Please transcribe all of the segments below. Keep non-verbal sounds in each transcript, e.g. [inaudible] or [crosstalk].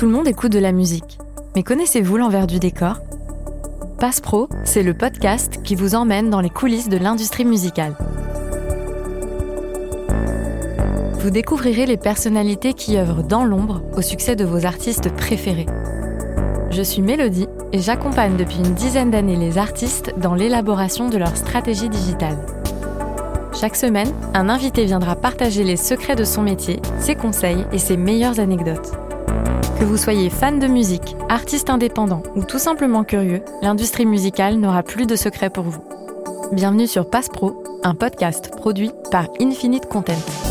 Tout le monde écoute de la musique. Mais connaissez-vous l'envers du décor? Passe Pro, c'est le podcast qui vous emmène dans les coulisses de l'industrie musicale. Vous découvrirez les personnalités qui œuvrent dans l'ombre au succès de vos artistes préférés. Je suis Mélodie et j'accompagne depuis une dizaine d'années les artistes dans l'élaboration de leur stratégie digitale. Chaque semaine, un invité viendra partager les secrets de son métier, ses conseils et ses meilleures anecdotes. Que vous soyez fan de musique, artiste indépendant ou tout simplement curieux, l'industrie musicale n'aura plus de secrets pour vous. Bienvenue sur Passe Pro, un podcast produit par Infinite Content.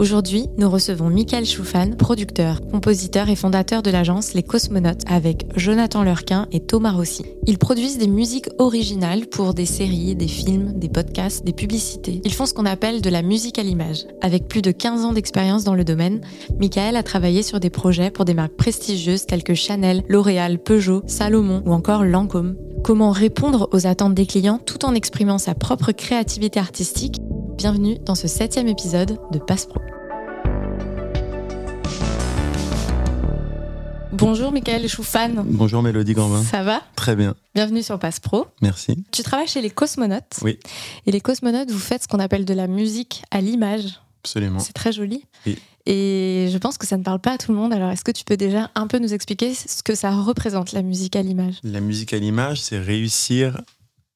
Aujourd'hui, nous recevons Michael Choufan, producteur, compositeur et fondateur de l'agence Les Cosmonautes avec Jonathan Lurquin et Thomas Rossi. Ils produisent des musiques originales pour des séries, des films, des podcasts, des publicités. Ils font ce qu'on appelle de la musique à l'image. Avec plus de 15 ans d'expérience dans le domaine, Michael a travaillé sur des projets pour des marques prestigieuses telles que Chanel, L'Oréal, Peugeot, Salomon ou encore Lancôme. Comment répondre aux attentes des clients tout en exprimant sa propre créativité artistique? Bienvenue dans ce septième épisode de Passe Pro. Bonjour Michael Choufan. Bonjour Mélodie Gambin. Ça va? Très bien. Bienvenue sur Passe Pro. Merci. Tu travailles chez les Cosmonautes. Oui. Et les Cosmonautes, vous faites ce qu'on appelle de la musique à l'image. Absolument. C'est très joli. Oui. Et je pense que ça ne parle pas à tout le monde. Alors, est-ce que tu peux déjà un peu nous expliquer ce que ça représente, la musique à l'image? La musique à l'image, c'est réussir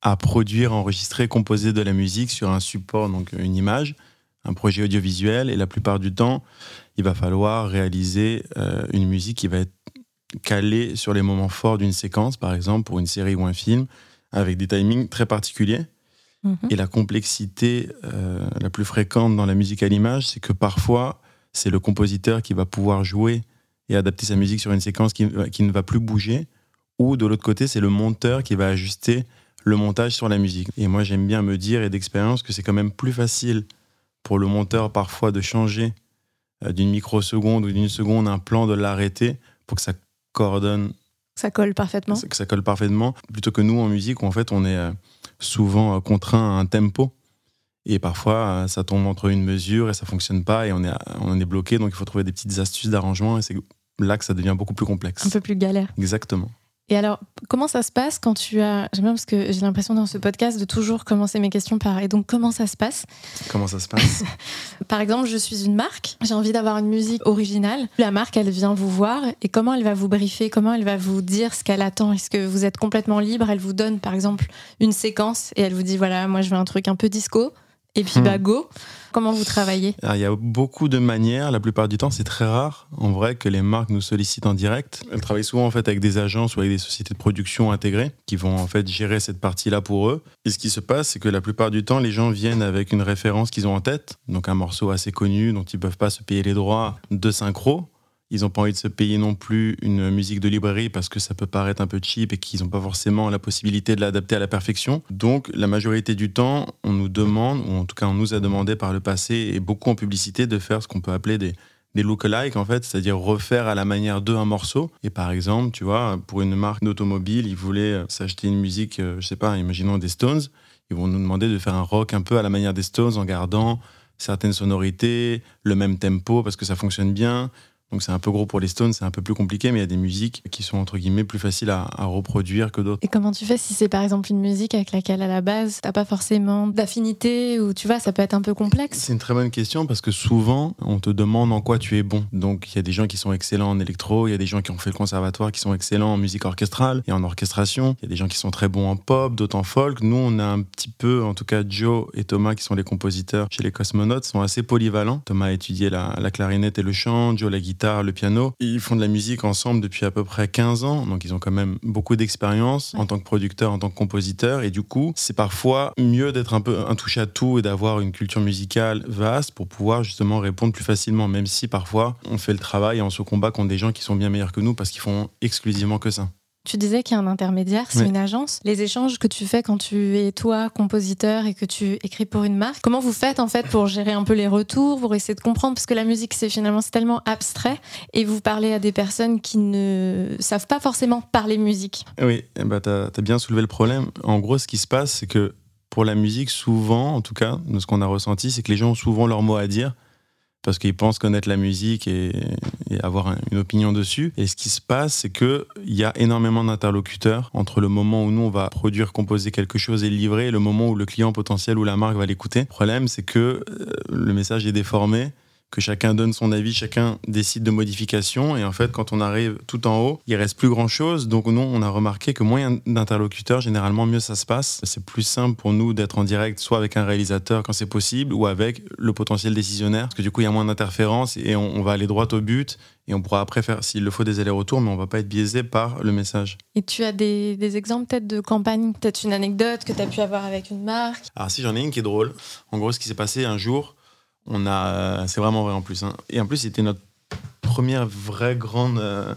à produire, enregistrer, composer de la musique sur un support, donc une image, un projet audiovisuel. Et la plupart du temps, il va falloir réaliser euh, une musique qui va être calée sur les moments forts d'une séquence, par exemple pour une série ou un film, avec des timings très particuliers. Mhm. Et la complexité euh, la plus fréquente dans la musique à l'image, c'est que parfois, c'est le compositeur qui va pouvoir jouer et adapter sa musique sur une séquence qui, qui ne va plus bouger, ou de l'autre côté, c'est le monteur qui va ajuster le montage sur la musique. Et moi, j'aime bien me dire, et d'expérience, que c'est quand même plus facile pour le monteur parfois de changer euh, d'une microseconde ou d'une seconde un plan, de l'arrêter pour que ça coordonne, Ça colle parfaitement. que ça colle parfaitement, plutôt que nous en musique où en fait on est euh, souvent euh, contraint à un tempo. Et parfois, ça tombe entre une mesure et ça fonctionne pas et on est, on est bloqué. Donc, il faut trouver des petites astuces d'arrangement et c'est là que ça devient beaucoup plus complexe. Un peu plus galère. Exactement. Et alors, comment ça se passe quand tu as. J'aime bien parce que j'ai l'impression dans ce podcast de toujours commencer mes questions par. Et donc, comment ça se passe? Comment ça se passe? [laughs] Par exemple, je suis une marque, j'ai envie d'avoir une musique originale. La marque, elle vient vous voir et comment elle va vous briefer? Comment elle va vous dire ce qu'elle attend? Est-ce que vous êtes complètement libre? Elle vous donne, par exemple, une séquence et elle vous dit voilà, moi je veux un truc un peu disco. Et puis, Hmm. bah, go. Comment vous travaillez? Alors, il y a beaucoup de manières. La plupart du temps, c'est très rare, en vrai, que les marques nous sollicitent en direct. Elles travaillent souvent en fait avec des agences ou avec des sociétés de production intégrées qui vont en fait gérer cette partie-là pour eux. Et ce qui se passe, c'est que la plupart du temps, les gens viennent avec une référence qu'ils ont en tête, donc un morceau assez connu dont ils peuvent pas se payer les droits de synchro. Ils n'ont pas envie de se payer non plus une musique de librairie parce que ça peut paraître un peu cheap et qu'ils n'ont pas forcément la possibilité de l'adapter à la perfection. Donc, la majorité du temps, on nous demande, ou en tout cas on nous a demandé par le passé et beaucoup en publicité, de faire ce qu'on peut appeler des, des look-alike, en fait, c'est-à-dire refaire à la manière d'eux un morceau. Et par exemple, tu vois, pour une marque d'automobile, ils voulaient euh, s'acheter une musique, euh, je sais pas, imaginons des Stones. Ils vont nous demander de faire un rock un peu à la manière des Stones en gardant certaines sonorités, le même tempo parce que ça fonctionne bien. Donc c'est un peu gros pour les Stones, c'est un peu plus compliqué, mais il y a des musiques qui sont entre guillemets plus faciles à, à reproduire que d'autres. Et comment tu fais si c'est par exemple une musique avec laquelle à la base t'as pas forcément d'affinité ou tu vois, ça peut être un peu complexe? C'est une très bonne question parce que souvent on te demande en quoi tu es bon. Donc il y a des gens qui sont excellents en électro, il y a des gens qui ont fait le conservatoire qui sont excellents en musique orchestrale et en orchestration. Il y a des gens qui sont très bons en pop, d'autres en folk. Nous on a un petit peu, en tout cas Joe et Thomas qui sont les compositeurs chez les Cosmonautes sont assez polyvalents. Thomas a étudié la, la clarinette et le chant, Joe la guitare, le piano. Ils font de la musique ensemble depuis à peu près 15 ans, donc ils ont quand même beaucoup d'expérience en tant que producteur, en tant que compositeur, et du coup, c'est parfois mieux d'être un peu un touche à tout et d'avoir une culture musicale vaste pour pouvoir justement répondre plus facilement, même si parfois on fait le travail et on se combat contre des gens qui sont bien meilleurs que nous parce qu'ils font exclusivement que ça. Tu disais qu'il y a un intermédiaire, c'est une agence. Les échanges que tu fais quand tu es toi compositeur et que tu écris pour une marque, comment vous faites en fait pour gérer un peu les retours, pour essayer de comprendre? Parce que la musique c'est finalement tellement abstrait et vous parlez à des personnes qui ne savent pas forcément parler musique. Oui, bah tu as, bien soulevé le problème. En gros, ce qui se passe, c'est que pour la musique, souvent, en tout cas, de ce qu'on a ressenti, c'est que les gens ont souvent leur mot à dire parce qu'ils pensent connaître la musique et, avoir une opinion dessus. Et ce qui se passe, c'est qu'il y a énormément d'interlocuteurs entre le moment où nous, on va produire, composer quelque chose et le livrer, et le moment où le client potentiel ou la marque va l'écouter. Le problème, c'est que euh, le message est déformé que chacun donne son avis, chacun décide de modifications. Et en fait, quand on arrive tout en haut, il reste plus grand chose. Donc, nous, on a remarqué que moins d'interlocuteurs, généralement, mieux ça se passe. C'est plus simple pour nous d'être en direct, soit avec un réalisateur quand c'est possible, ou avec le potentiel décisionnaire. Parce que du coup, il y a moins d'interférences et on, va aller droit au but. Et on pourra après faire, s'il le faut, des allers-retours, mais on va pas être biaisé par le message. Et tu as des, des exemples peut-être de campagne, peut-être une anecdote que tu as pu avoir avec une marque? Alors si, j'en ai une qui est drôle. En gros, ce qui s'est passé un jour, on a, c'est vraiment vrai en plus. Hein. Et en plus, c'était notre première vraie grande euh,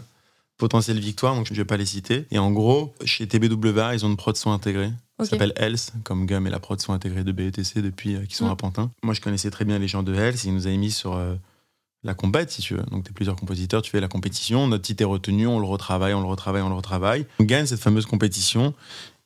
potentielle victoire, donc je ne vais pas les citer. Et en gros, chez TBWA, ils ont une prod son intégrée. Ça s'appelle Health, comme Gum et la prod sont intégrés de BETC depuis euh, qu'ils sont mm. à Pantin. Moi, je connaissais très bien les gens de Health. Ils nous avaient mis sur euh, la compète, si tu veux. Donc, tu es plusieurs compositeurs, tu fais la compétition. Notre titre est retenu, on le retravaille, on le retravaille, on le retravaille. On gagne cette fameuse compétition.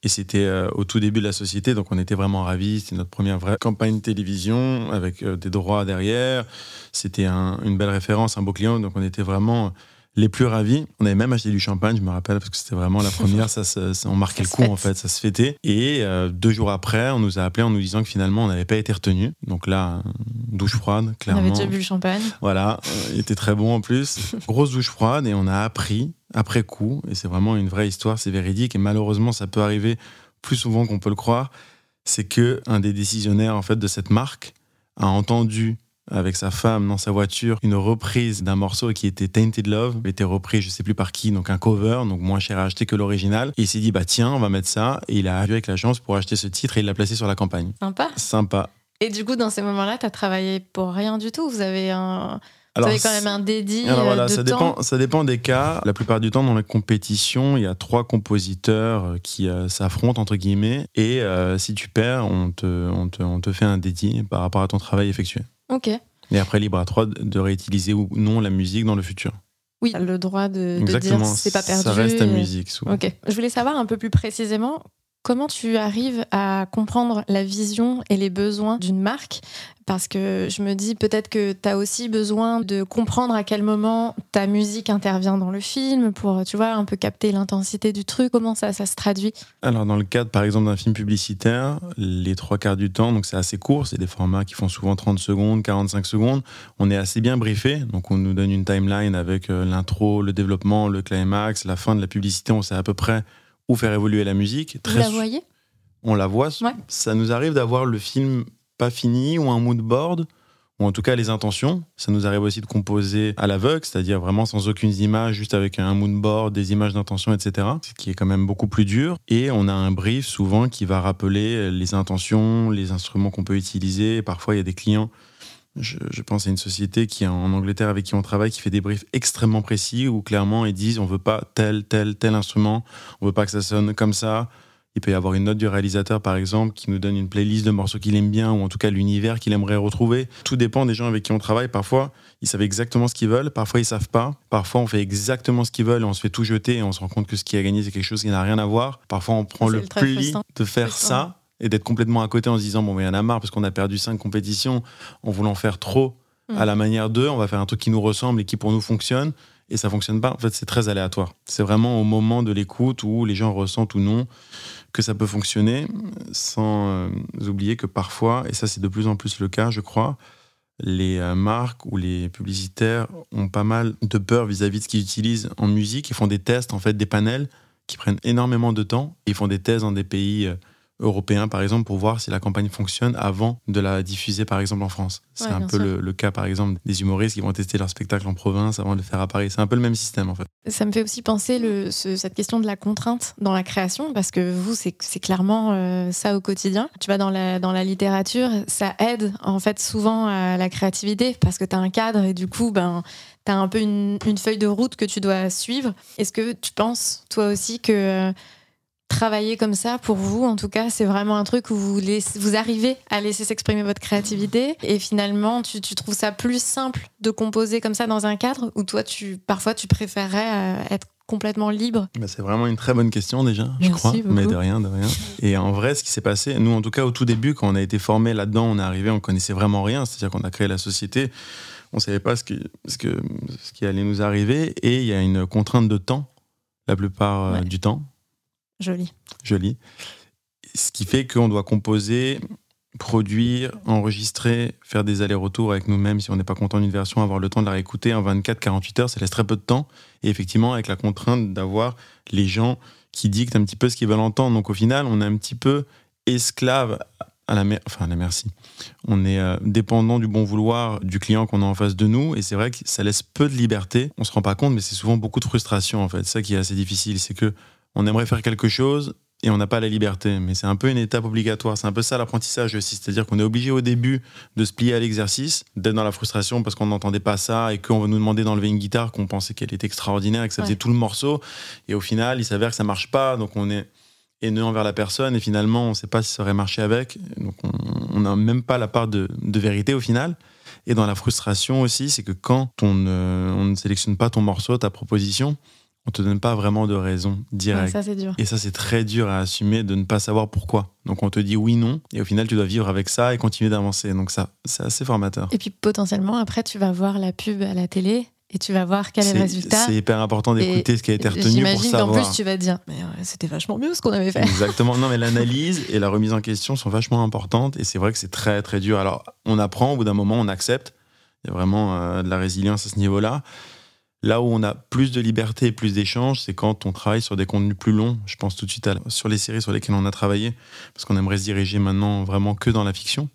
Et c'était euh, au tout début de la société, donc on était vraiment ravis. C'était notre première vraie campagne télévision avec euh, des droits derrière. C'était une belle référence, un beau client, donc on était vraiment les plus ravis. On avait même acheté du champagne, je me rappelle, parce que c'était vraiment la première. ça, on marquait le coup, en fait, ça se fêtait. Et euh, deux jours après, on nous a appelé en nous disant que finalement, on n'avait pas été retenu. Donc là, douche froide, clairement. On avait déjà bu le champagne. Voilà, il était très bon en plus. Grosse douche froide, et on a appris après coup, et c'est vraiment une vraie histoire, c'est véridique, et malheureusement, ça peut arriver plus souvent qu'on peut le croire, c'est que un des décisionnaires en fait de cette marque a entendu avec sa femme dans sa voiture une reprise d'un morceau qui était Tainted Love, était repris je sais plus par qui, donc un cover, donc moins cher à acheter que l'original. Et il s'est dit bah tiens, on va mettre ça. Et il a vu avec la chance pour acheter ce titre et il l'a placé sur la campagne. Sympa. Sympa. Et du coup, dans ces moments-là, tu as travaillé pour rien du tout? Vous avez un alors, Vous avez quand même un dédit alors voilà, euh, ça dépend, ça dépend des cas. La plupart du temps, dans les compétitions, il y a trois compositeurs euh, qui euh, s'affrontent, entre guillemets. Et si tu perds, on te, on, te, on te fait un dédit par rapport à ton travail effectué. Ok. Et après, libre à toi de réutiliser ou non la musique dans le futur. Oui, le droit de, de dire c'est pas perdu. Ça reste ta musique. Souvent. Ok. Je voulais savoir un peu plus précisément Comment tu arrives à comprendre la vision et les besoins d'une marque? Parce que je me dis peut-être que tu as aussi besoin de comprendre à quel moment ta musique intervient dans le film pour, tu vois, un peu capter l'intensité du truc. Comment ça, ça se traduit? Alors, dans le cadre, par exemple, d'un film publicitaire, les trois quarts du temps, donc c'est assez court, c'est des formats qui font souvent 30 secondes, 45 secondes. On est assez bien briefé, donc on nous donne une timeline avec euh, l'intro, le développement, le climax, la fin de la publicité, on sait à peu près ou faire évoluer la musique. Très Vous la voyez? On la voit. Ça nous arrive d'avoir le film pas fini ou un mood board ou en tout cas les intentions. Ça nous arrive aussi de composer à l'aveugle, c'est-à-dire vraiment sans aucune image, juste avec un mood board, des images d'intention, etc. Ce qui est quand même beaucoup plus dur. Et on a un brief souvent qui va rappeler les intentions, les instruments qu'on peut utiliser. Parfois, il y a des clients je, pense à une société qui est en Angleterre avec qui on travaille, qui fait des briefs extrêmement précis où clairement ils disent on veut pas tel, tel, tel instrument, on veut pas que ça sonne comme ça. Il peut y avoir une note du réalisateur, par exemple, qui nous donne une playlist de morceaux qu'il aime bien, ou en tout cas l'univers qu'il aimerait retrouver. Tout dépend des gens avec qui on travaille. Parfois, ils savent exactement ce qu'ils veulent, parfois ils savent pas. Parfois, on fait exactement ce qu'ils veulent et on se fait tout jeter et on se rend compte que ce qui a gagné, c'est quelque chose qui n'a rien à voir. Parfois, on prend le pli de faire ça et d'être complètement à côté en se disant bon mais il y en a marre parce qu'on a perdu cinq compétitions en voulant faire trop mm. à la manière d'eux, on va faire un truc qui nous ressemble et qui pour nous fonctionne et ça fonctionne pas. En fait, c'est très aléatoire. C'est vraiment au moment de l'écoute où les gens ressentent ou non que ça peut fonctionner, sans euh, oublier que parfois, et ça c'est de plus en plus le cas, je crois, les euh, marques ou les publicitaires ont pas mal de peur vis-à-vis de ce qu'ils utilisent en musique. Ils font des tests, en fait, des panels qui prennent énormément de temps. Ils font des tests dans des pays euh, européen, par exemple, pour voir si la campagne fonctionne avant de la diffuser, par exemple, en France. C'est un peu le, cas, par exemple, des humoristes qui vont tester leur spectacle en province avant de le faire à Paris. C'est un peu le même système, en fait. Ça me fait aussi penser le, cette question de la contrainte dans la création, parce que vous, c'est clairement euh, ça au quotidien. Tu vas dans la, dans la littérature, ça aide, en fait, souvent à la créativité, parce que tu as un cadre et du coup, ben, tu as un peu une, feuille de route que tu dois suivre. Est-ce que tu penses, toi aussi, que euh, travailler comme ça, pour vous, en tout cas, c'est vraiment un truc où vous, vous arrivez à laisser s'exprimer votre créativité. Et finalement, tu, trouves ça plus simple de composer comme ça dans un cadre ou toi, tu, parfois, tu préférerais euh, être complètement libre? Bah, C'est vraiment une très bonne question déjà, je crois, mais de rien, de rien. Et en vrai, ce qui s'est passé, nous en tout cas au tout début, quand on a été formé là-dedans, on est arrivé, on connaissait vraiment rien, c'est-à-dire qu'on a créé la société, on savait pas ce, que, ce, que, ce qui allait nous arriver, et il y a une contrainte de temps, la plupart euh, du temps. Joli. Ce qui fait qu'on doit composer produire, enregistrer, faire des allers-retours avec nous-mêmes si on n'est pas content d'une version, avoir le temps de la réécouter en 24-48 heures, ça laisse très peu de temps. Et effectivement, avec la contrainte d'avoir les gens qui dictent un petit peu ce qu'ils veulent entendre. Donc au final, on est un petit peu esclave à la, enfin, à la merci. On est euh, dépendant du bon vouloir du client qu'on a en face de nous. Et c'est vrai que ça laisse peu de liberté. On se rend pas compte, mais c'est souvent beaucoup de frustration en fait. Ça qui est assez difficile. C'est que on aimerait faire quelque chose et on n'a pas la liberté. Mais c'est un peu une étape obligatoire. C'est un peu ça l'apprentissage aussi. C'est-à-dire qu'on est obligé au début de se plier à l'exercice, d'être dans la frustration parce qu'on n'entendait pas ça et qu'on va nous demander d'enlever une guitare qu'on pensait qu'elle était extraordinaire et que ça faisait tout le morceau. Et au final, il s'avère que ça marche pas. Donc on est haineux envers la personne et finalement, on ne sait pas si ça aurait marché avec. Donc on n'a même pas la part de, vérité au final. Et dans la frustration aussi, c'est que quand on on ne sélectionne pas ton morceau, ta proposition, on te donne pas vraiment de raison directe. ça, c'est dur. Et ça, c'est très dur à assumer de ne pas savoir pourquoi. Donc, on te dit oui, non, et au final, tu dois vivre avec ça et continuer d'avancer. Donc, ça, c'est assez formateur. Et puis, potentiellement, après, tu vas voir la pub à la télé et tu vas voir quel est, le résultat. C'est hyper important d'écouter ce qui a été retenu pour savoir. qu'en plus, tu vas te dire, mais c'était vachement mieux ce qu'on avait fait. Exactement. Non, mais [laughs] l'analyse et la remise en question sont vachement importantes et c'est vrai que c'est très, très dur. Alors, on apprend, au bout d'un moment, on accepte. Il y a vraiment euh, de la résilience à ce niveau-là. Là où on a plus de liberté et plus d'échanges, c'est quand on travaille sur des contenus plus longs. Je pense tout de suite à, sur les séries sur lesquelles on a travaillé, parce qu'on aimerait se diriger maintenant vraiment que dans la fiction.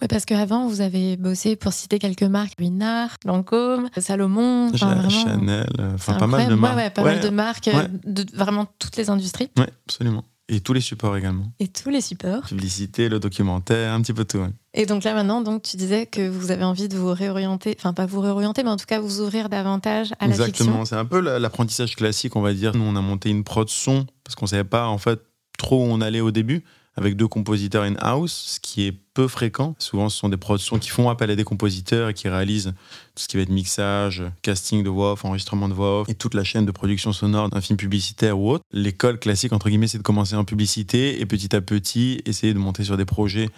Oui, parce qu'avant, vous avez bossé, pour citer quelques marques, Winard, Lancôme, Salomon, Chanel, enfin pas mal de marques. Ouais, pas mal de marques, euh, de vraiment toutes les industries. Oui, absolument. Et tous les supports également. Et tous les supports. Publicité, le documentaire, un petit peu tout. Et donc là maintenant, donc tu disais que vous avez envie de vous réorienter, enfin pas vous réorienter, mais en tout cas vous ouvrir davantage à la fiction. Exactement, c'est un peu l'apprentissage classique, on va dire. Nous, on a monté une prod son parce qu'on savait pas en fait trop où on allait au début avec deux compositeurs in-house, ce qui est peu fréquent. Souvent, ce sont des productions qui font appel à des compositeurs et qui réalisent tout ce qui va être mixage, casting de voix off, enregistrement de voix off et toute la chaîne de production sonore d'un film publicitaire ou autre. L'école classique, entre guillemets, c'est de commencer en publicité et petit à petit essayer de monter sur des projets.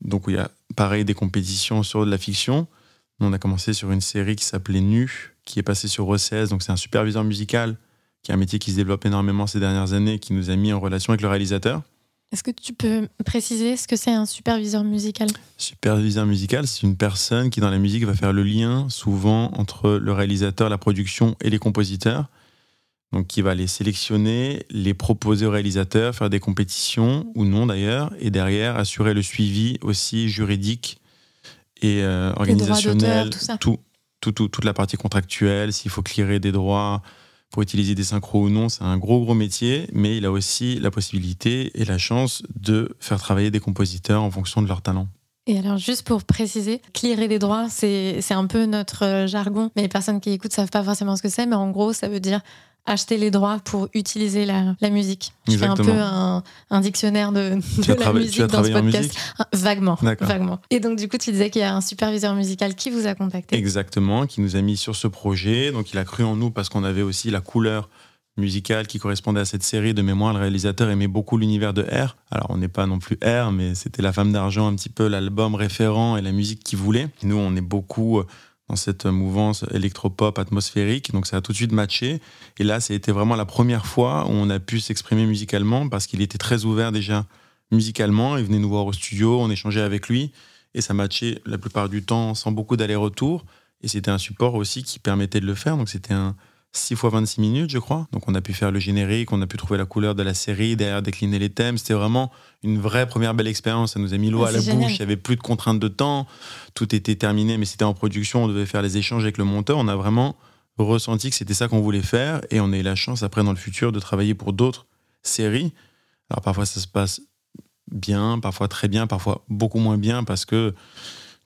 Donc, où il y a pareil des compétitions sur de la fiction. On a commencé sur une série qui s'appelait Nu, qui est passée sur OCS. Donc, c'est un superviseur musical qui est un métier qui se développe énormément ces dernières années, qui nous a mis en relation avec le réalisateur. Est-ce que tu peux préciser ce que c'est un superviseur musical? Superviseur musical, c'est une personne qui dans la musique va faire le lien souvent entre le réalisateur, la production et les compositeurs. Donc qui va les sélectionner, les proposer au réalisateur, faire des compétitions ou non d'ailleurs, et derrière assurer le suivi aussi juridique et euh, organisationnel, tout, tout, tout, toute la partie contractuelle, s'il faut clearer des droits, pour utiliser des synchros ou non, c'est un gros gros métier, mais il a aussi la possibilité et la chance de faire travailler des compositeurs en fonction de leur talent. Et alors, juste pour préciser, clearer des droits, c'est un peu notre euh, jargon, mais les personnes qui écoutent savent pas forcément ce que c'est, mais en gros, ça veut dire acheter les droits pour utiliser la, musique. Je fais un peu un, dictionnaire de, la musique dans ce podcast. Ah, vaguement, vaguement. Et donc, du coup, tu disais qu'il y a un superviseur musical qui vous a contacté. Exactement, qui nous a mis sur ce projet. Donc, il a cru en nous parce qu'on avait aussi la couleur musicale qui correspondait à cette série. De mémoire, le réalisateur aimait beaucoup l'univers de R. Alors, on n'est pas non plus R, mais c'était La Femme d'Argent, un petit peu l'album référent et la musique qu'il voulait. nous, on est beaucoup euh, dans cette mouvance électropop atmosphérique. Donc ça a tout de suite matché. Et là, c'était vraiment la première fois où on a pu s'exprimer musicalement parce qu'il était très ouvert déjà musicalement. Il venait nous voir au studio, on échangeait avec lui et ça matchait la plupart du temps sans beaucoup d'aller-retour. Et c'était un support aussi qui permettait de le faire. Donc c'était un, 6 fois 26 minutes, je crois. Donc on a pu faire le générique, on a pu trouver la couleur de la série, derrière décliner les thèmes. C'était vraiment une vraie première belle expérience. Ça nous a mis l'eau ah, à la bouche. Il n'y avait plus de contraintes de temps. Tout était terminé, mais c'était en production. On devait faire les échanges avec le monteur. On a vraiment ressenti que c'était ça qu'on voulait faire. Et on a eu la chance, après, dans le futur, de travailler pour d'autres séries. Alors parfois, ça se passe bien, parfois très bien, parfois beaucoup moins bien parce que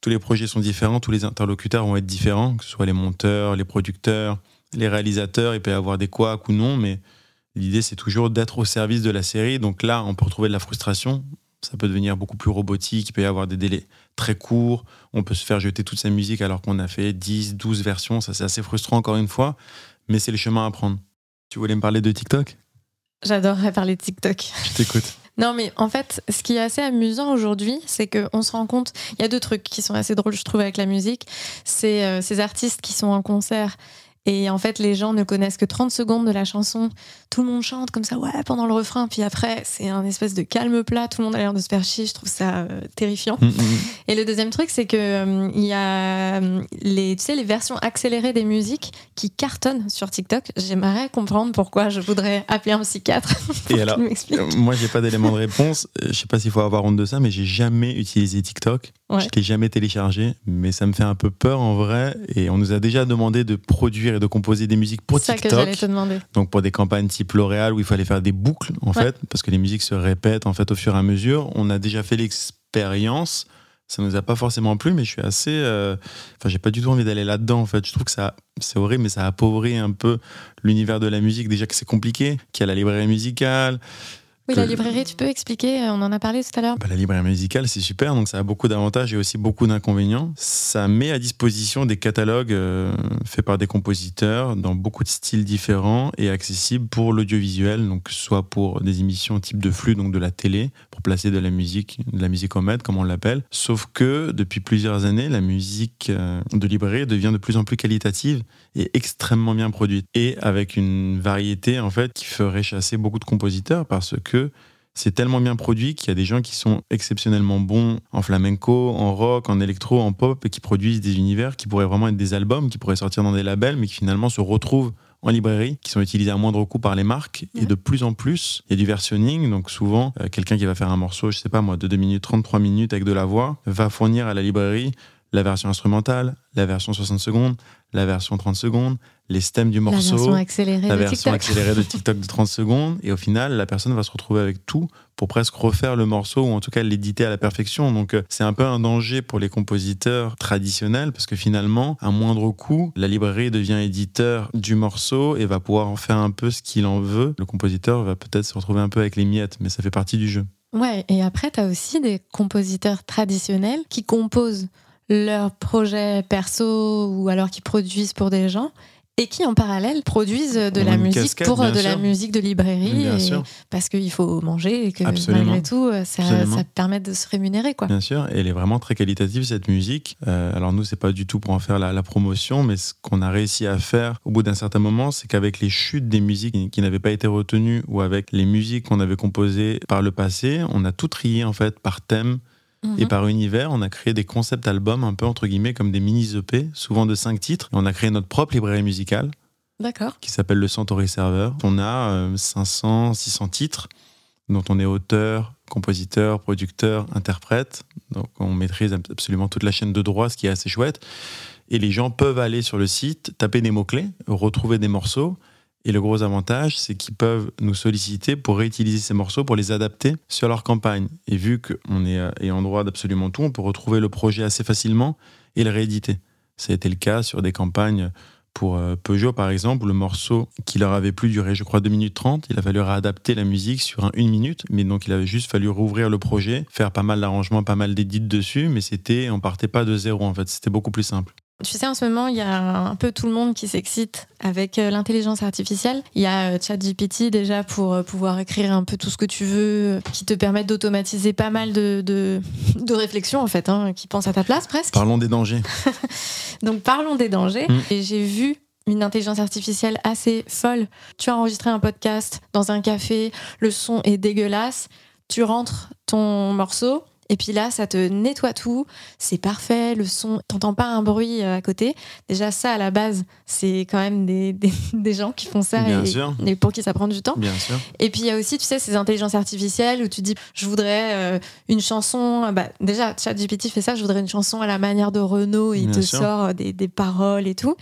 tous les projets sont différents, tous les interlocuteurs vont être différents, que ce soit les monteurs, les producteurs, les réalisateurs, il peut y avoir des couacs ou non, mais l'idée c'est toujours d'être au service de la série. Donc là, on peut retrouver de la frustration, ça peut devenir beaucoup plus robotique, il peut y avoir des délais très courts, on peut se faire jeter toute sa musique alors qu'on a fait 10, 12 versions, ça c'est assez frustrant encore une fois, mais c'est le chemin à prendre. Tu voulais me parler de TikTok? J'adorerais parler de TikTok. Je t'écoute. [laughs] Non, mais en fait, ce qui est assez amusant aujourd'hui, c'est qu'on se rend compte, il y a deux trucs qui sont assez drôles, je trouve, avec la musique. C'est euh, ces artistes qui sont en concert et en fait, les gens ne connaissent que 30 secondes de la chanson. Tout le monde chante comme ça, ouais, pendant le refrain. Puis après, c'est un espèce de calme plat. Tout le monde a l'air de se faire chier. Je trouve ça euh, terrifiant. Mm, mm, mm. Et le deuxième truc, c'est que euh, il y a euh, les, tu sais, les versions accélérées des musiques qui cartonnent sur TikTok. J'aimerais comprendre pourquoi. Je voudrais appeler un psychiatre. [laughs] Et alors, moi, j'ai pas d'élément de réponse. Je sais pas s'il faut avoir honte de ça, mais j'ai jamais utilisé TikTok. Je l'ai jamais téléchargé, mais ça me fait un peu peur en vrai. Et on nous a déjà demandé de produire et de composer des musiques pour ça TikTok. Que te demander. Donc pour des campagnes type L'Oréal où il fallait faire des boucles en fait, parce que les musiques se répètent en fait au fur et à mesure. On a déjà fait l'expérience. Ça nous a pas forcément plu, mais je suis assez. Euh, enfin, j'ai pas du tout envie d'aller là-dedans en fait. Je trouve que ça, c'est horrible, mais ça appauvrit un peu l'univers de la musique. Déjà que c'est compliqué, qu'il y a la librairie musicale, oui, la librairie, tu peux expliquer euh, On en a parlé tout à l'heure. Bah, la librairie musicale, c'est super, donc ça a beaucoup d'avantages et aussi beaucoup d'inconvénients. Ça met à disposition des catalogues euh, faits par des compositeurs dans beaucoup de styles différents et accessibles pour l'audiovisuel, donc soit pour des émissions type de flux, donc de la télé, pour placer de la musique, de la musique au comme on l'appelle. Sauf que depuis plusieurs années, la musique euh, de librairie devient de plus en plus qualitative et extrêmement bien produite et avec une variété en fait qui ferait chasser beaucoup de compositeurs parce que c'est tellement bien produit qu'il y a des gens qui sont exceptionnellement bons en flamenco, en rock, en électro, en pop et qui produisent des univers qui pourraient vraiment être des albums, qui pourraient sortir dans des labels, mais qui finalement se retrouvent en librairie, qui sont utilisés à moindre coût par les marques. Et de plus en plus, il y a du versionning. Donc souvent, euh, quelqu'un qui va faire un morceau, je sais pas moi, de 2 minutes 33 minutes avec de la voix, va fournir à la librairie la version instrumentale, la version 60 secondes, la version 30 secondes, les stems du morceau, la version accélérée, la de, version TikTok. accélérée de [laughs] TikTok de 30 secondes. Et au final, la personne va se retrouver avec tout pour presque refaire le morceau ou en tout cas l'éditer à la perfection. Donc euh, c'est un peu un danger pour les compositeurs traditionnels parce que finalement, à moindre coût, la librairie devient éditeur du morceau et va pouvoir en faire un peu ce qu'il en veut. Le compositeur va peut-être se retrouver un peu avec les miettes, mais ça fait partie du jeu. Ouais, et après, tu as aussi des compositeurs traditionnels qui composent leurs projets perso ou alors qui produisent pour des gens et qui en parallèle produisent de la musique pour de la musique de librairie parce qu'il faut manger et que malgré tout ça, ça, permet de se rémunérer quoi. Bien sûr, et elle est vraiment très qualitative cette musique. Euh, alors nous c'est pas du tout pour en faire la, promotion, mais ce qu'on a réussi à faire au bout d'un certain moment, c'est qu'avec les chutes des musiques qui, qui n'avaient pas été retenues ou avec les musiques qu'on avait composées par le passé, on a tout trié en fait par thème et mhm. par univers, on a créé des concepts albums un peu entre guillemets comme des mini EP, souvent de cinq titres. on a créé notre propre librairie musicale. Qui s'appelle le Centauri Server. On a 500, euh, 600 titres dont on est auteur, compositeur, producteur, interprète. Donc on maîtrise absolument toute la chaîne de droit, ce qui est assez chouette. Et les gens peuvent aller sur le site, taper des mots-clés, retrouver des morceaux et le gros avantage, c'est qu'ils peuvent nous solliciter pour réutiliser ces morceaux, pour les adapter sur leur campagne. Et vu qu'on est euh, en droit d'absolument tout, on peut retrouver le projet assez facilement et le rééditer. Ça a été le cas sur des campagnes pour euh, Peugeot, par exemple, où le morceau qui leur avait plus duré, je crois, 2 minutes 30, il a fallu réadapter la musique sur un 1 minute, mais donc il avait juste fallu rouvrir le projet, faire pas mal d'arrangements, pas mal d'édits dessus, mais c'était, on partait pas de zéro en fait, c'était beaucoup plus simple. Tu sais, en ce moment, il y a un peu tout le monde qui s'excite avec euh, l'intelligence artificielle. Il y a euh, ChatGPT déjà pour euh, pouvoir écrire un peu tout ce que tu veux, qui te permet d'automatiser pas mal de, de, réflexions, en fait, hein, qui pensent à ta place presque. Parlons des dangers. [laughs] Donc, parlons des dangers. Mm. Et j'ai vu une intelligence artificielle assez folle. Tu as enregistré un podcast dans un café, le son est dégueulasse, tu rentres ton morceau, et puis là, ça te nettoie tout, c'est parfait, le son, t'entends pas un bruit euh, à côté. Déjà, ça, à la base, c'est quand même des, [laughs] des, gens qui font ça et, pour qui ça prend du temps. Bien sûr. Et puis, il y a aussi, tu sais, ces intelligences artificielles où tu dis, je voudrais euh, une chanson, bah, déjà, ChatGPT fait ça, je voudrais une chanson à la manière de Renault, il te sort des, des paroles et tout.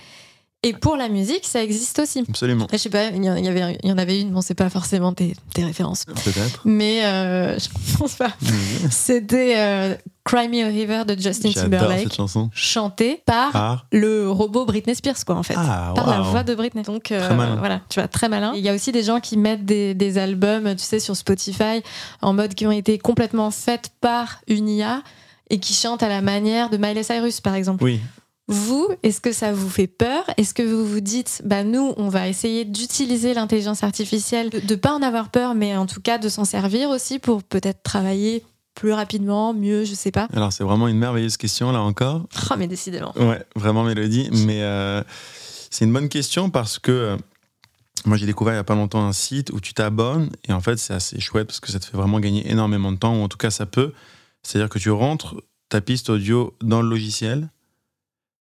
Et pour la musique, ça existe aussi. Absolument. Je sais pas, il y, en- avait, il y en avait une, bon, c'est pas forcément tes, tes références. Peut-être. Mais euh, [laughs] je pense pas. C'était euh, Cry Me a River de Justin Timberlake, cette chanson. chanté par Ah, le robot Britney Spears, quoi, en fait. ah par la voix de Britney. Donc euh, Très malin. voilà, tu vois, très malin. Il y a aussi des gens qui mettent des, des albums, tu sais, sur Spotify, en mode qui ont été complètement faits par une IA et qui chantent à la manière de Miley Cyrus, par exemple. Oui, Vous, est-ce que ça vous fait peur? Est-ce que vous vous dites, bah nous, on va essayer d'utiliser l'intelligence artificielle, de, de pas en avoir peur, mais en tout cas de s'en servir aussi pour peut-être travailler plus rapidement, mieux, je sais pas? alors c'est vraiment une merveilleuse question là encore. Ah, [laughs] mais décidément. Ouais, vraiment Mélodie. Mais euh, c'est une bonne question parce que euh, moi j'ai découvert il y a pas longtemps un site où tu t'abonnes et en fait c'est assez chouette parce que ça te fait vraiment gagner énormément de temps ou en tout cas ça peut. C'est-à-dire que tu rentres ta piste audio dans le logiciel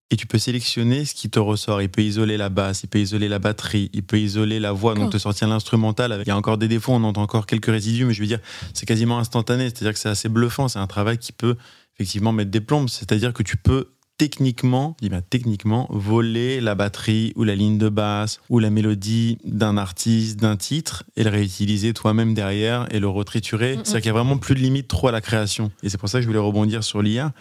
et tu peux sélectionner ce qui te ressort. Il peut isoler la basse, il peut isoler la batterie, il peut isoler la voix, donc te sortir l'instrumental. Il y a encore des défauts, on entend encore quelques résidus, mais je veux dire, c'est quasiment instantané. C'est-à-dire que c'est assez bluffant. C'est un travail qui peut effectivement mettre des plombes. C'est-à-dire que tu peux techniquement, je dis bien techniquement, voler la batterie ou la ligne de basse ou la mélodie d'un artiste, d'un titre et le réutiliser toi-même derrière et le retriturer. C'est-à-dire qu'il n'y a vraiment plus de limite trop à la création. Et c'est pour ça que je voulais rebondir sur l'IA.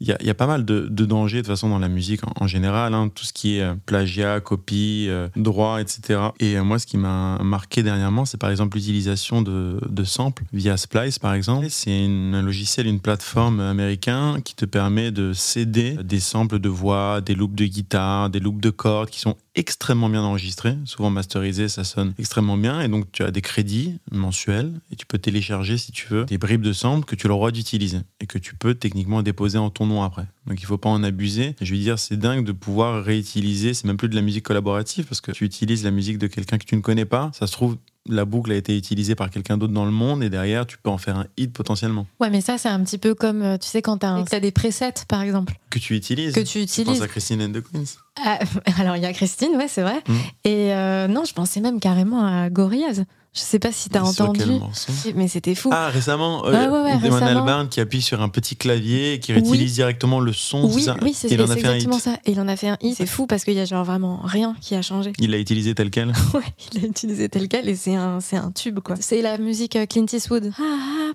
Il y, a, pas mal de, dangers de toute façon dans la musique en, général, hein, tout ce qui est euh, plagiat, copie, euh, droit, etc. Et euh, moi, ce qui m'a marqué dernièrement, c'est par exemple l'utilisation de, samples via Splice, par exemple. C'est un logiciel, une plateforme américaine qui te permet de céder des samples de voix, des loops de guitare, des loops de cordes qui sont extrêmement bien enregistrés, souvent masterisés, ça sonne extrêmement bien. Et donc, tu as des crédits mensuels et tu peux télécharger, si tu veux, des bribes de samples que tu as le droit d'utiliser et que tu peux techniquement déposer en ton nom après. Donc, il faut pas en abuser. Je veux dire, c'est dingue de pouvoir réutiliser. C'est même plus de la musique collaborative parce que tu utilises la musique de quelqu'un que tu ne connais pas. Ça se trouve, la boucle a été utilisée par quelqu'un d'autre dans le monde et derrière, tu peux en faire un hit potentiellement Ouais, mais ça, c'est un petit peu comme, euh, tu sais, quand t'as un- t'as des presets, par exemple, que tu utilises. que tu Je pense utilises. à Christine and the Queens. Ah, [laughs] alors, il y a Christine, ouais, c'est vrai. Mm. Et euh, non, je pensais même carrément à Gorillaz. Je sais pas si t'as entendu, quel morceau? mais c'était fou. Ah, récemment, euh, Ouais, ouais, ouais, Damon. Albarn qui appuie sur un petit clavier et qui réutilise Oui. directement le son. oui, c'est ça? oui, c'est Et il en a c'est fait un exactement ça. Et il en a fait un hit. C'est fou parce qu'il y a genre vraiment rien qui a changé. Il l'a utilisé tel quel? [laughs] Ouais, il a utilisé tel quel et c'est un, c'est un tube, quoi. C'est la musique euh, Clint Eastwood. Ah,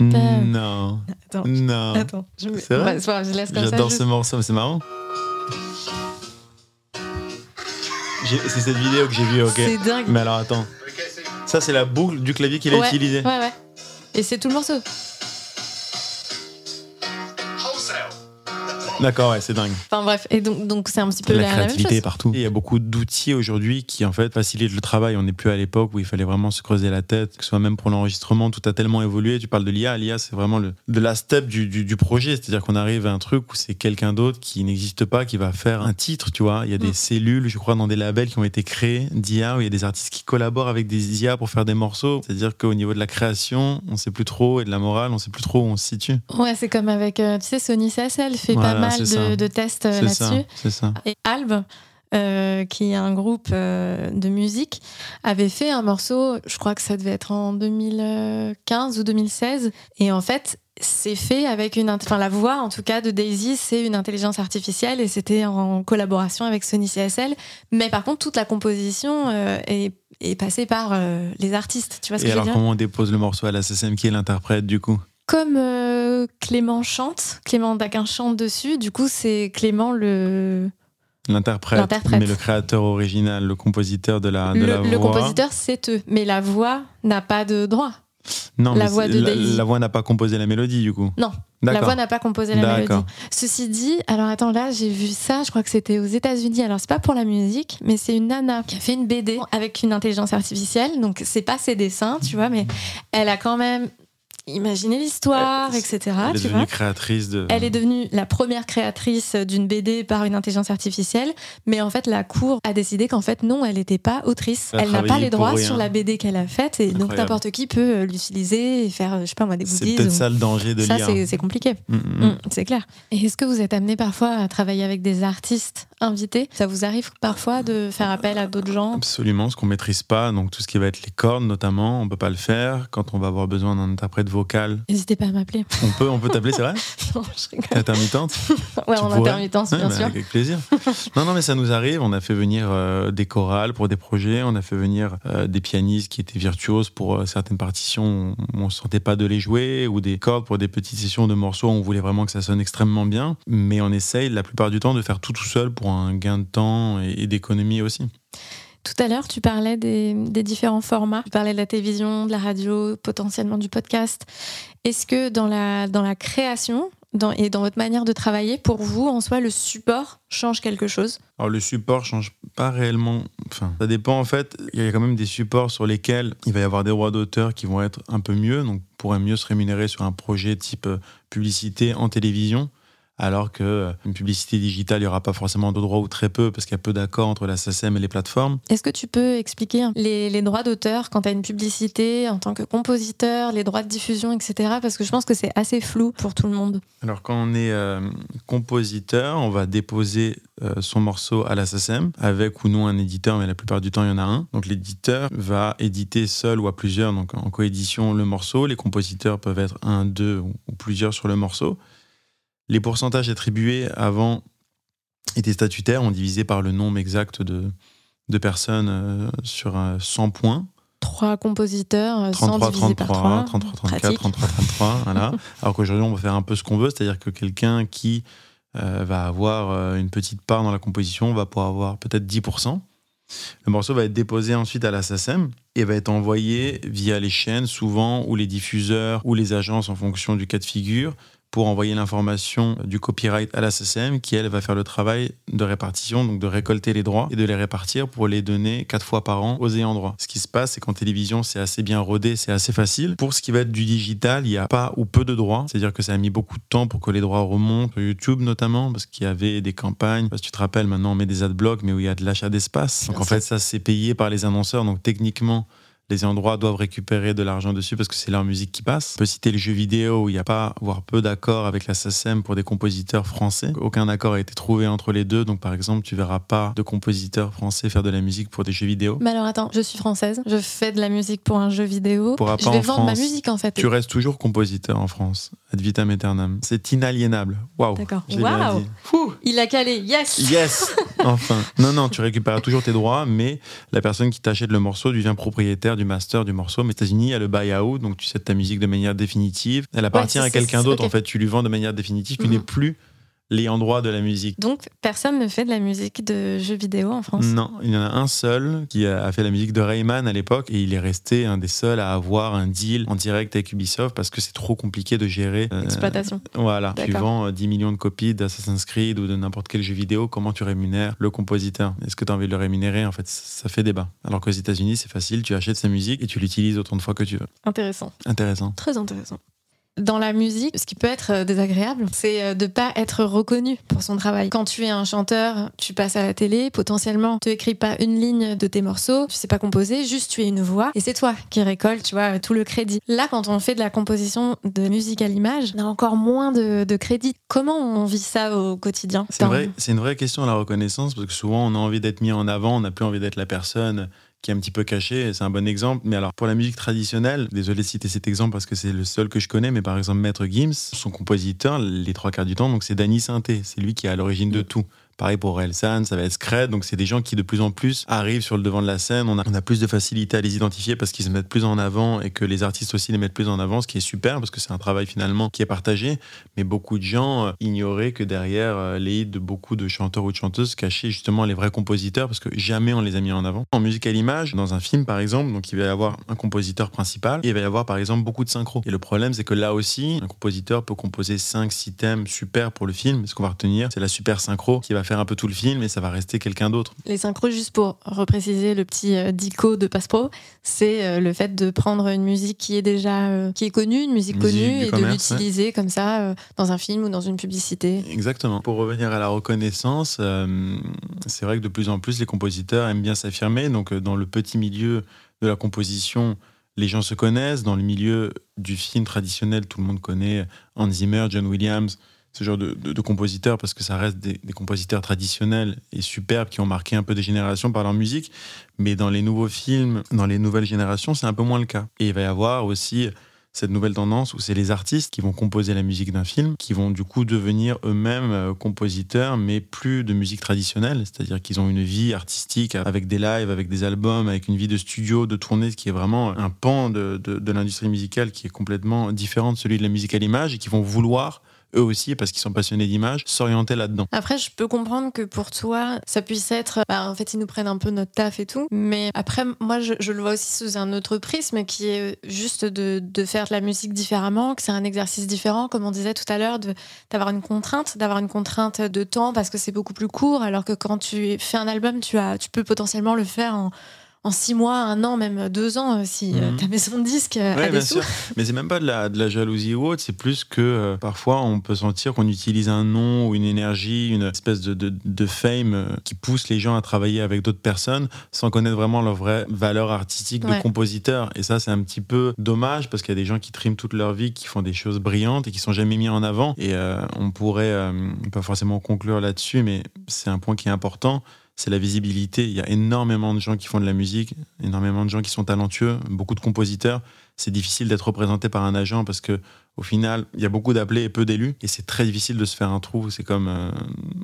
ben. Non, Attends, non. attends. Je, me- vrai? Grave, je laisse comme ça. J'adore juste. ce morceau, c'est marrant. C'est cette vidéo que j'ai vue, ok. C'est dingue. Mais alors attends, ça c'est la boucle du clavier qu'il a Ouais, utilisé. Ouais, ouais. Et c'est tout le morceau. [laughs] D'accord, ouais, c'est dingue. Enfin bref, et donc donc c'est un petit peu la la, la même créativité chose. partout. Il y a beaucoup d'outils aujourd'hui qui en fait facilitent le travail. On n'est plus à l'époque où il fallait vraiment se creuser la tête, que ce soit même pour l'enregistrement, tout a tellement évolué. Tu parles de l'IA, l'IA c'est vraiment le, de la step du, du, du projet, c'est-à-dire qu'on arrive à un truc où c'est quelqu'un d'autre qui n'existe pas qui va faire un titre, tu vois. Il y a des Mm. cellules, je crois, dans des labels qui ont été créés d'IA où il y a des artistes qui collaborent avec des IA pour faire des morceaux. C'est-à-dire qu'au niveau de la création, on sait plus trop et de la morale, on sait plus trop où on se situe. Ouais, c'est comme avec, euh, tu sais, Sony CSL fait Voilà, pas mal ça. de, de tests euh, là-dessus. Et Alb, euh, qui est un groupe euh, de musique, avait fait un morceau, je crois que ça devait être en 2015 ou 2016. Et en fait, c'est fait avec une. Enfin, la voix, en tout cas, de Daisy, c'est une intelligence artificielle et c'était en collaboration avec Sony CSL. Mais par contre, toute la composition euh, est, est passée par les artistes. Tu vois ce Et que je veux alors dire? comment on dépose le morceau à la SSM qui est l'interprète du coup? Comme Clément chante, Clément Daquin chante dessus, du coup, c'est Clément le. L'interprète, mais le créateur original, le compositeur de la, de Le, la le voix. compositeur, c'est eux. Mais la voix n'a pas de droit. non, la mais voix de la, la voix n'a pas composé la mélodie du coup. Non, La voix n'a pas composé la mélodie. Ceci dit, alors attends, là, j'ai vu ça, je crois que c'était aux États-Unis. Alors, c'est pas pour la musique, mais c'est une nana qui a fait une BD avec une intelligence artificielle. Donc, c'est pas ses dessins, tu vois, mais elle a quand même imaginé l'histoire, Euh, etc. Elle est tu devenue vois. créatrice de. Elle est devenue la première créatrice d'une BD par une intelligence artificielle, mais en fait la cour a décidé qu'en fait non, elle n'était pas autrice. Elle n'a pas les droits rien. sur la BD qu'elle a faite et donc n'importe qui peut euh, l'utiliser et faire, euh, je sais pas moi, des C'est goodies. peut-être ou- ça le danger de Ça, l'IA. c'est c'est compliqué. Mm, mm, mm. C'est clair. Et est-ce que vous êtes amené parfois à travailler avec des artistes invités? Ça vous arrive parfois de faire appel à d'autres gens? Absolument, ce qu'on maîtrise pas, donc tout ce qui va être les cordes notamment, on peut pas le faire. Quand on va avoir besoin d'un interprète vocal, vocale. N'hésitez pas à m'appeler. On peut, on peut t'appeler, c'est vrai [laughs] Non, je rigole. Intermittente? Ouais, Tu en pourrais intermittence, Ouais, bien bah, sûr. Avec plaisir. non, non, mais ça nous arrive. On a fait venir euh, des chorales pour des projets. On a fait venir euh, des pianistes qui étaient virtuoses pour euh, certaines partitions. On ne sentait pas de les jouer ou des cordes pour des petites sessions de morceaux. On voulait vraiment que ça sonne extrêmement bien. Mais on essaye la plupart du temps de faire tout tout seul pour un gain de temps et, et d'économie aussi. Tout à l'heure, tu parlais des, différents formats. Tu parlais de la télévision, de la radio, potentiellement du podcast. Est-ce que dans la, dans la création et dans votre manière de travailler, pour vous, en soi, le support change quelque chose? Alors le support change pas réellement. Ça dépend en fait. Il y a quand même des supports sur lesquels il va y avoir des droits d'auteur qui vont être un peu mieux, donc pourrait mieux se rémunérer sur un projet type euh, publicité en télévision. Alors que euh, une publicité digitale, il n'y aura pas forcément de droits ou très peu parce qu'il y a peu d'accords entre la SACEM et les plateformes. Est-ce que tu peux expliquer les, les droits d'auteur quand tu as une publicité en tant que compositeur, les droits de diffusion, etc. Parce que je pense que c'est assez flou pour tout le monde. Alors quand on est euh, compositeur, on va déposer euh, son morceau à la SACEM avec ou non un éditeur, mais la plupart du temps il y en a un. Donc l'éditeur va éditer seul ou à plusieurs, donc en coédition le morceau. Les compositeurs peuvent être un, deux ou plusieurs sur le morceau. Les pourcentages attribués avant étaient statutaires, on divisait par le nombre exact de, de personnes euh, sur euh, 100 points. Trois compositeurs, euh, 100 33, divisé par 33, 3. 33, 34, Pratique. 33, 33, [laughs] voilà. Alors qu'aujourd'hui, on va faire un peu ce qu'on veut, c'est-à-dire que quelqu'un qui euh, va avoir euh, une petite part dans la composition va pouvoir avoir peut-être 10%. Le morceau va être déposé ensuite à la SACEM et va être envoyé via les chaînes, souvent, ou les diffuseurs, ou les agences en fonction du cas de figure, pour envoyer l'information du copyright à la SACEM qui, elle, va faire le travail de répartition, donc de récolter les droits et de les répartir pour les donner quatre fois par an aux ayants droit. Ce qui se passe, c'est qu'en télévision, c'est assez bien rodé, c'est assez facile. Pour ce qui va être du digital, il n'y a pas ou peu de droits. C'est-à-dire que ça a mis beaucoup de temps pour que les droits remontent, sur YouTube notamment, parce qu'il y avait des campagnes. Parce que tu te rappelles, maintenant, on met des adblocks, mais où il y a de l'achat d'espace. Donc en fait, ça, c'est payé par les annonceurs. Donc techniquement, les ayants droit doivent récupérer de l'argent dessus parce que c'est leur musique qui passe. On peut citer le jeu vidéo où il n'y a pas, voire peu d'accords avec la SACEM pour des compositeurs français. Aucun accord a été trouvé entre les deux. Donc par exemple, tu verras pas de compositeurs français faire de la musique pour des jeux vidéo. Mais alors attends, je suis française, je fais de la musique pour un jeu vidéo. Pourra je vais en vendre ma France. musique en fait. Tu restes toujours compositeur en France, ad vitam aeternam. C'est inaliénable. Waouh. D'accord. Waouh. Il a calé, yes Yes [laughs] Enfin. Non, non, tu récupères toujours tes droits, mais la personne qui t'achète le morceau devient propriétaire du master du morceau. Mais aux États-Unis, il y a le buy-out, donc tu cèdes ta musique de manière définitive. Elle appartient à quelqu'un d'autre, en fait. Tu lui vends de manière définitive. Tu Mhm. n'es plus l'ayant droit de la musique. Donc personne ne fait de la musique de jeux vidéo en France? Non, il y en a un seul qui a fait la musique de Rayman à l'époque et il est resté un des seuls à avoir un deal en direct avec Ubisoft parce que c'est trop compliqué de gérer. euh, Exploitation. Voilà, tu vends euh, 10 millions de copies d'Assassin's Creed ou de n'importe quel jeu vidéo, comment tu rémunères le compositeur? Est-ce que tu as envie de le rémunérer? En fait, ça fait débat. Alors qu'aux États-Unis, c'est facile, tu achètes sa musique et tu l'utilises autant de fois que tu veux. Intéressant. Intéressant. Très intéressant. Dans la musique, ce qui peut être euh, désagréable, c'est euh, de pas être reconnu pour son travail. Quand tu es un chanteur, tu passes à la télé, potentiellement, tu écris pas une ligne de tes morceaux, tu sais pas composer, juste tu es une voix et c'est toi qui récolte, tu vois, tout le crédit. Là, quand on fait de la composition de musique à l'image, on a encore moins de, de crédit. Comment on vit ça au quotidien c'est une vraie question la reconnaissance parce que souvent on a envie d'être mis en avant, on n'a plus envie d'être la personne qui est un petit peu cachée. C'est un bon exemple. Mais alors pour la musique traditionnelle, désolé de citer cet exemple parce que c'est le seul que je connais, mais par exemple Maître Gims, son compositeur, les trois quarts du temps, donc c'est Danny Sainté. C'est lui qui est à l'origine de tout. Pareil pour Relsan, ça va être Scred. Donc, c'est des gens qui, de plus en plus, arrivent sur le devant de la scène. On a, plus de facilité à les identifier parce qu'ils se mettent plus en avant et que les artistes aussi les mettent plus en avant, ce qui est super parce que c'est un travail finalement qui est partagé. Mais beaucoup de gens euh, ignoraient que derrière euh, les hits de beaucoup de chanteurs ou de chanteuses cachaient justement les vrais compositeurs parce que jamais on les a mis en avant. En musique à l'image, dans un film par exemple, donc il va y avoir un compositeur principal et il va y avoir par exemple beaucoup de synchro. Et le problème, c'est que là aussi, un compositeur peut composer 5-6 thèmes super pour le film. Ce qu'on va retenir, c'est la super synchro qui va faire un peu tout le film et ça va rester quelqu'un d'autre. Les synchros, juste pour repréciser le petit euh, dico de Passpro, c'est euh, le fait de prendre une musique qui est déjà euh, qui est connue, une musique, Musique connue, et commerce, de l'utiliser comme ça dans un film ou dans une publicité. Exactement. Pour revenir à la reconnaissance, euh, c'est vrai que de plus en plus les compositeurs aiment bien s'affirmer. Donc dans le petit milieu de la composition, les gens se connaissent. Dans le milieu du film traditionnel, tout le monde connaît Hans Zimmer, John Williams, ce genre de, de- de compositeurs parce que ça reste des, compositeurs traditionnels et superbes qui ont marqué un peu des générations par leur musique. Mais dans les nouveaux films, dans les nouvelles générations, c'est un peu moins le cas. Et il va y avoir aussi cette nouvelle tendance où c'est les artistes qui vont composer la musique d'un film, qui vont du coup devenir eux-mêmes euh, compositeurs, mais plus de musique traditionnelle, c'est-à-dire qu'ils ont une vie artistique avec des lives, avec des albums, avec une vie de studio, de tournée, qui est vraiment un pan de, de l'industrie musicale qui est complètement différent de celui de la musique à l'image et qui vont vouloir eux aussi, parce qu'ils sont passionnés d'image, s'orienter là-dedans. Après, je peux comprendre que pour toi, ça puisse être, bah, en fait, ils nous prennent un peu notre taf et tout. Mais après, moi, je, le vois aussi sous un autre prisme qui est juste de, faire de la musique différemment, que c'est un exercice différent, comme on disait tout à l'heure, d'avoir une contrainte, d'avoir une contrainte de temps parce que c'est beaucoup plus court, alors que quand tu fais un album, tu, as, tu peux potentiellement le faire en en six mois, un an, même deux ans, euh, si euh, mhm. ta maison de disque euh, a des sous. Mais c'est même pas de la, de la jalousie ou autre, c'est plus que parfois on peut sentir qu'on utilise un nom ou une énergie, une espèce de, de, fame qui pousse les gens à travailler avec d'autres personnes sans connaître vraiment leur vraie valeur artistique de compositeur. Et ça, c'est un petit peu dommage parce qu'il y a des gens qui triment toute leur vie, qui font des choses brillantes et qui sont jamais mis en avant. Et on pourrait pas forcément conclure là-dessus, mais c'est un point qui est important c'est la visibilité. Il y a énormément de gens qui font de la musique, énormément de gens qui sont talentueux, beaucoup de compositeurs. C'est difficile d'être représenté par un agent parce que au final, il y a beaucoup d'appelés et peu d'élus, et c'est très difficile de se faire un trou. C'est comme euh,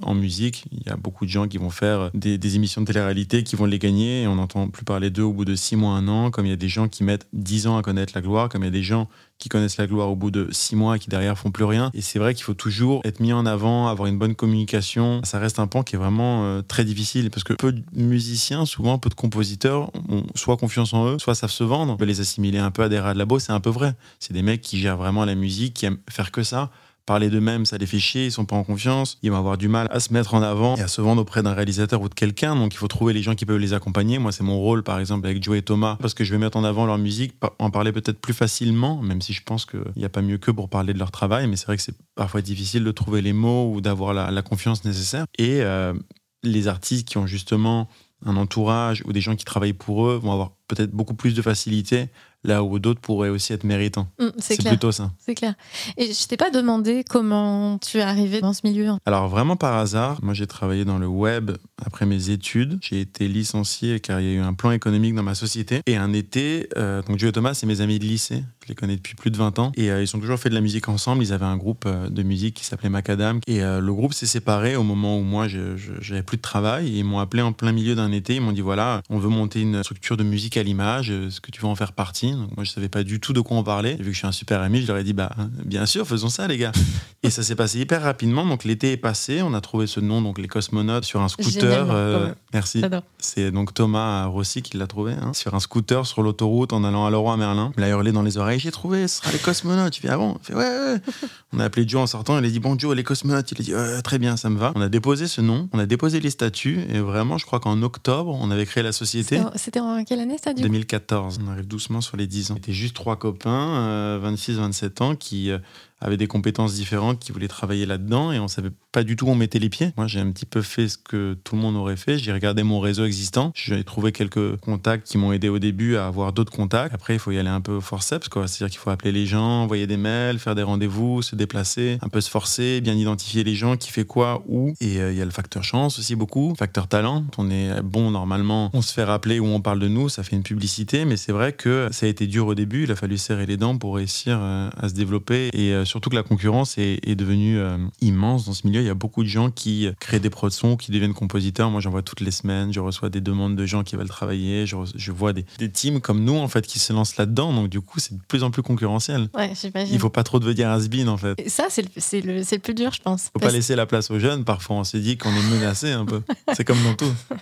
en musique, il y a beaucoup de gens qui vont faire des, émissions de télé-réalité, qui vont les gagner, et on n'entend plus parler d'eux au bout de six mois, un an, comme il y a des gens qui mettent dix ans à connaître la gloire, comme il y a des gens qui connaissent la gloire au bout de six mois et qui derrière font plus rien. Et c'est vrai qu'il faut toujours être mis en avant, avoir une bonne communication. Ça reste un pan qui est vraiment euh, très difficile parce que peu de musiciens, souvent peu de compositeurs, ont soit confiance en eux, soit savent se vendre. On peut les assimiler un peu à des rats de labo, c'est un peu vrai. C'est des mecs qui gèrent vraiment la musique qui aiment faire que ça. Parler d'eux-mêmes, ça les fait chier, ils sont pas en confiance, ils vont avoir du mal à se mettre en avant et à se vendre auprès d'un réalisateur ou de quelqu'un. Donc il faut trouver les gens qui peuvent les accompagner. Moi, c'est mon rôle, par exemple, avec Joe et Thomas, parce que je vais mettre en avant leur musique, en parler peut-être plus facilement, même si je pense qu'il n'y a pas mieux que pour parler de leur travail. Mais c'est vrai que c'est parfois difficile de trouver les mots ou d'avoir la, confiance nécessaire. Et euh, les artistes qui ont justement un entourage ou des gens qui travaillent pour eux vont avoir peut-être beaucoup plus de facilité là où d'autres pourraient aussi être méritants. Mm, c'est plutôt ça. C'est clair. Et je t'ai pas demandé comment tu es arrivé dans ce milieu. Alors vraiment par hasard, moi j'ai travaillé dans le web après mes études. J'ai été licencié car il y a eu un plan économique dans ma société. Et un été, euh, donc Joe et Thomas, c'est mes amis de lycée. Je les connais depuis plus de 20 ans. Et euh, ils ont toujours fait de la musique ensemble. Ils avaient un groupe euh, de musique qui s'appelait Macadam. Et le groupe s'est séparé au moment où moi j'avais plus de travail. Ils m'ont appelé en plein milieu d'un été. Ils m'ont dit voilà, on veut monter une structure de musique à l'image. Est-ce que tu veux en faire partie? Moi, je savais pas du tout de quoi on parlait. vu que je suis un super ami, je leur ai dit, bah, bien sûr, faisons ça, les gars. et ça s'est passé hyper rapidement. Donc, l'été est passé. On a trouvé ce nom, donc les cosmonautes, sur un scooter. Euh, merci. C'est donc Thomas Rossi qui l'a trouvé. Hein, sur un scooter sur l'autoroute en allant à Leroy Merlin. Il a hurlé dans les oreilles, j'ai trouvé, ce sera les cosmonautes. Tu fais, ah bon? Il fait, ouais, ouais. On a appelé Joe en sortant. Il a dit, bon, Joe, les cosmonautes. Il a dit, très bien, ça me va. On a déposé ce nom. On a déposé les statuts. Et vraiment, je crois qu'en octobre, on avait créé la société. C'était en quelle année, ça, du 2014. On arrive doucement sur les 10 ans. C'était juste trois copains, 26-27 euh, ans, qui euh, avaient des compétences différentes, qui voulaient travailler là-dedans et on savait pas du tout où on mettait les pieds. Moi, j'ai un petit peu fait ce que tout le monde aurait fait. J'ai regardé mon réseau existant. J'ai trouvé quelques contacts qui m'ont aidé au début à avoir d'autres contacts. Après, il faut y aller un peu forceps, quoi. C'est-à-dire qu'il faut appeler les gens, envoyer des mails, faire des rendez-vous, se déplacer, un peu se forcer, bien identifier les gens, qui fait quoi, où. Et euh, il y a le facteur chance aussi beaucoup, facteur talent. On est bon normalement, on se fait rappeler où on parle de nous, ça fait une publicité, mais c'est vrai que ça a été dur au début. Il a fallu serrer les dents pour réussir euh, à se développer et euh, surtout que la concurrence est, est devenue immense dans ce milieu il y a beaucoup de gens qui créent des prods sons, qui deviennent compositeurs. Moi, j'en vois toutes les semaines. Je reçois des demandes de gens qui veulent travailler. Je, vois des, teams comme nous, en fait, qui se lancent là-dedans. Donc, du coup, c'est de plus en plus concurrentiel. Ouais, j'imagine. Il faut pas trop devenir has-been, en fait. Et ça, c'est le, le, plus dur, je pense. faut pas laisser la place aux jeunes. Parfois, on se dit qu'on est menacé un peu. [laughs] c'est comme dans tout. [laughs]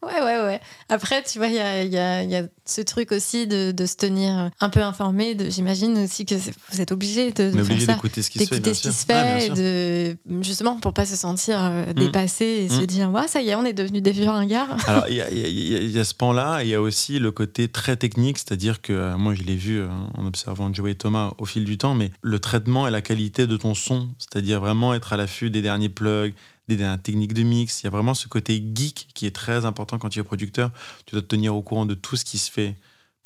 Ouais, ouais, ouais. Après, tu vois, il y a, y, a, y a, ce truc aussi de, de, se tenir un peu informé. J'imagine aussi que vous êtes obligé de, de d'écouter ce qui se fait. Ce qui se fait de, justement, pour pas se sentir euh, mm. dépassé et se mm. dire, ouais, ça y est, on est devenu des vieux ringards. [laughs] Alors, il y a, y a, ce pan-là. Il y a aussi le côté très technique, c'est-à-dire que euh, moi, je l'ai vu euh, en observant Joey et Thomas au fil du temps, mais le traitement et la qualité de ton son, c'est-à-dire vraiment être à l'affût des derniers plugs, des techniques de mix. Il y a vraiment ce côté geek qui est très important quand tu es producteur. Tu dois te tenir au courant de tout ce qui se fait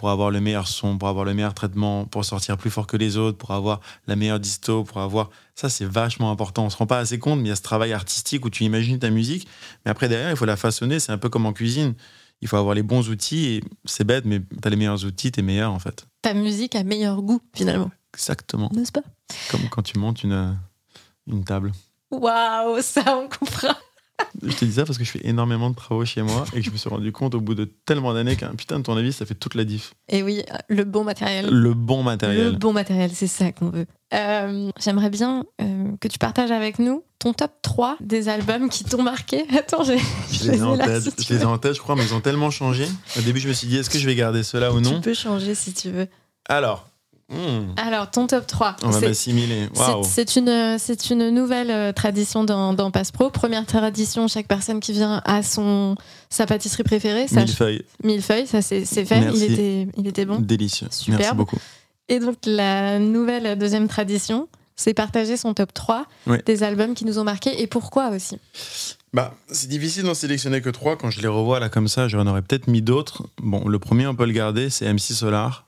pour avoir le meilleur son, pour avoir le meilleur traitement, pour sortir plus fort que les autres, pour avoir la meilleure disto, pour avoir... Ça, c'est vachement important. On se rend pas assez compte, mais il y a ce travail artistique où tu imagines ta musique, mais après, derrière, il faut la façonner. C'est un peu comme en cuisine il faut avoir les bons outils. Et c'est bête, mais tu as les meilleurs outils, t'es meilleur en fait. Ta musique a meilleur goût finalement. Exactement. N'est-ce pas? Comme quand tu montes une, une table. Waouh, ça on comprend. Je te dis ça parce que je fais énormément de travaux chez moi et que je me suis rendu compte au bout de tellement d'années qu'un putain de tournevis, ça fait toute la diff. Et oui, le bon matériel. Le bon matériel. Le bon matériel, c'est ça qu'on veut. Euh, J'aimerais bien euh, que tu partages avec nous ton top 3 des albums qui t'ont marqué. [laughs] Attends, j'ai. Je, les ai en tête, si je les ai en tête, je crois, mais ils ont tellement changé. Au début, je me suis dit, est-ce que je vais garder cela ou non Tu peux changer si tu veux. Alors, Hmm. Alors, ton top 3. On va m'assimiler. Wow. C'est une, une nouvelle euh, tradition dans, dans Passe Pro. Première tradition, chaque personne qui vient a son, sa pâtisserie préférée. Millefeuille. Millefeuille, ça c'est fait. Il était, il était bon. Délicieux. Superbe. Merci beaucoup. Et donc, la nouvelle deuxième tradition, c'est partager son top 3 des albums qui nous ont marqués et pourquoi aussi. Bah, c'est difficile d'en sélectionner que 3. Quand je les revois là comme ça, j'en aurais peut-être mis d'autres. Bon, le premier, on peut le garder, c'est MC Solar.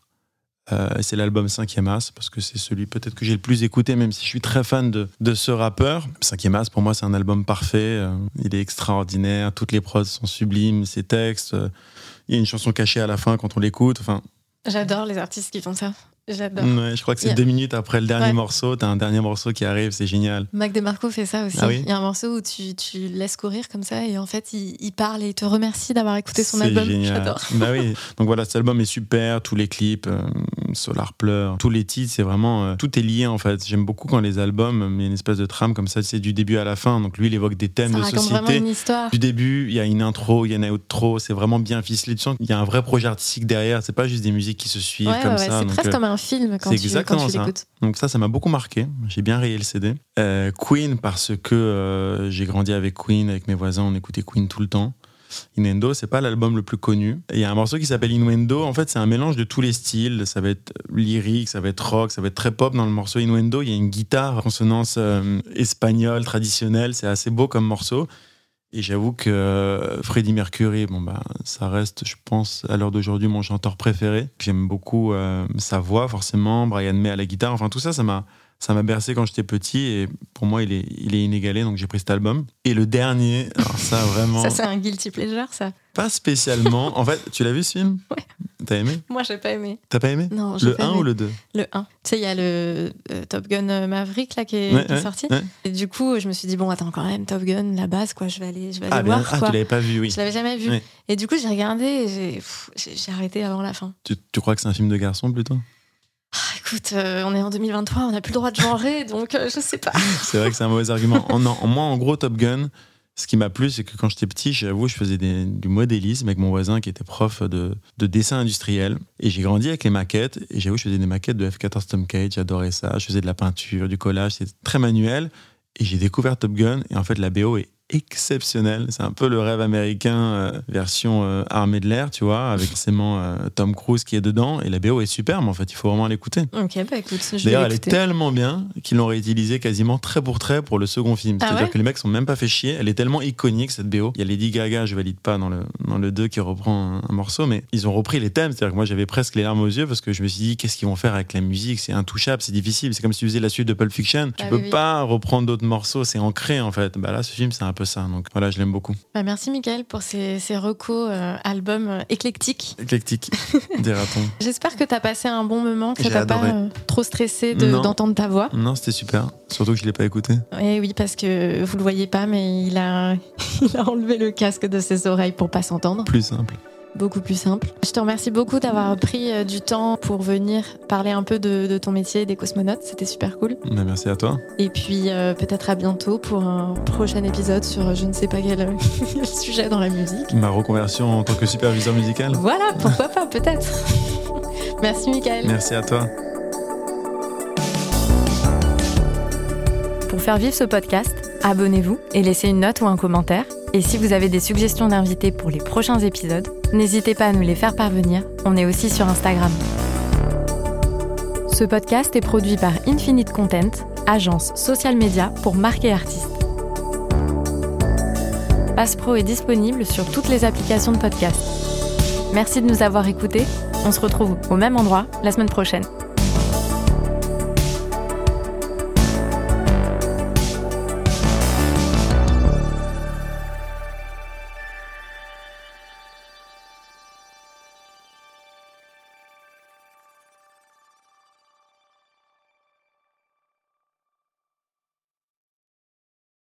Euh, c'est l'album 5e As, parce que c'est celui peut-être que j'ai le plus écouté, même si je suis très fan de, de ce rappeur. 5e As, pour moi, c'est un album parfait. Euh, il est extraordinaire. Toutes les prods sont sublimes, ses textes. Euh, il y a une chanson cachée à la fin quand on l'écoute. Enfin, J'adore les artistes qui font ça. J'adore. je crois que c'est deux minutes après le dernier morceau. T'as un dernier morceau qui arrive, c'est génial. Mac DeMarco fait ça aussi. Ah il y a un morceau où tu, tu laisses courir comme ça et en fait, il, parle et il te remercie d'avoir écouté son album. J'adore. Bah oui. Donc voilà, cet album est super. Tous les clips, euh, Solar Pleur, tous les titres, c'est vraiment. Euh, tout est lié en fait. J'aime beaucoup quand les albums, il y a une espèce de trame comme ça, c'est du début à la fin. Donc lui, il évoque des thèmes ça de société. Vraiment une histoire. Du début, il y a une intro, il y a une outro. C'est vraiment bien ficelé. Tu sens qu'il y a un vrai projet artistique derrière. C'est pas juste des musiques qui se suivent comme ça. C'est presque euh, comme un film quand tu exactement ça. Donc ça, ça m'a beaucoup marqué. J'ai bien rayé le CD. Euh, Queen, parce que j'ai grandi avec Queen, avec mes voisins, on écoutait Queen tout le temps. Innuendo, c'est pas l'album le plus connu. Il y a un morceau qui s'appelle Innuendo. En fait, c'est un mélange de tous les styles. Ça va être lyrique, ça va être rock, ça va être très pop dans le morceau Innuendo. Il y a une guitare, consonance euh, espagnole traditionnelle. C'est assez beau comme morceau. Et j'avoue que euh, Freddie Mercury, bon bah, ça reste, je pense, à l'heure d'aujourd'hui, mon chanteur préféré. J'aime beaucoup euh, sa voix, forcément. Brian May à la guitare. Enfin, tout ça, ça m'a, ça m'a bercé quand j'étais petit. Et pour moi, il est, il est inégalé. Donc, j'ai pris cet album. Et le dernier, alors ça, [laughs] vraiment. ça, c'est un guilty pleasure, ça. Pas spécialement. en fait, tu l'as vu ce film [laughs] Ouais. T'as aimé Moi, j'ai pas aimé. T'as pas aimé Non, Le 1 ou le 2 Le 1. Tu sais, il y a le euh, Top Gun euh, Maverick là, qui est, sorti. Et du coup, je me suis dit, bon, attends, quand même, Top Gun, la base, quoi, je vais aller, je vais aller ah, voir. Ah, tu l'avais pas vu, oui. Je l'avais jamais vu. Et du coup, j'ai regardé et j'ai arrêté avant la fin. Tu, tu crois que c'est un film de garçon plutôt? ah, euh, on est en 2023, on n'a plus le droit de genrer, [laughs] donc je sais pas. c'est vrai que c'est un mauvais argument. en, moi, en gros, Top Gun, ce qui m'a plu, c'est que quand j'étais petit, j'avoue, je faisais du modélisme avec mon voisin qui était prof de, dessin industriel. Et j'ai grandi avec les maquettes. Et j'avoue, je faisais des maquettes de F-14 Tomcat, j'adorais ça. Je faisais de la peinture, du collage, c'était très manuel. Et j'ai découvert Top Gun. Et en fait, la BO est exceptionnel. C'est un peu le rêve américain euh, version euh, armée de l'air, tu vois, avec forcément euh, Tom Cruise qui est dedans. Et la BO est superbe, en fait. Il faut vraiment l'écouter. Ok, bah écoute, D'ailleurs, elle est tellement bien qu'ils l'ont réutilisée quasiment trait pour trait pour le second film. Ah C'est-à-dire que les mecs sont même pas fait chier. Elle est tellement iconique, cette BO. Il y a Lady Gaga, je valide pas dans le, dans le 2 qui reprend un, morceau, mais ils ont repris les thèmes. C'est-à-dire que moi, j'avais presque les larmes aux yeux parce que je me suis dit, qu'est-ce qu'ils vont faire avec la musique? C'est intouchable, c'est difficile. C'est comme si tu faisais la suite de Pulp Fiction. Tu ah peux pas reprendre d'autres morceaux, c'est ancré, en fait. Bah là, ce film, c'est un peu ça. Donc voilà, je l'aime beaucoup. Bah, merci Mickaël pour ces, ces recos euh, albums euh, éclectiques. Éclectiques, [laughs] dira-t-on. J'espère que tu as passé un bon moment, que tu pas euh, trop stressé d'entendre ta voix. Non, c'était super. Surtout que je ne l'ai pas écouté. Et oui, parce que vous le voyez pas, mais il a, [laughs] il a enlevé le casque de ses oreilles pour pas s'entendre. Plus simple beaucoup plus simple. Je te remercie beaucoup d'avoir pris euh, du temps pour venir parler un peu de, ton métier des cosmonautes. C'était super cool. Merci à toi. Et puis euh, peut-être à bientôt pour un prochain épisode sur euh, je ne sais pas quel, [laughs] sujet dans la musique. Ma reconversion en tant que superviseur musical. Voilà, pourquoi pas, peut-être. [laughs] merci Michael. Merci à toi. Pour faire vivre ce podcast, abonnez-vous et laissez une note ou un commentaire. Et si vous avez des suggestions d'invités pour les prochains épisodes, n'hésitez pas à nous les faire parvenir. On est aussi sur Instagram. Ce podcast est produit par Infinite Content, agence social media pour marques et artistes. Passpro est disponible sur toutes les applications de podcast. Merci de nous avoir écoutés. On se retrouve au même endroit la semaine prochaine.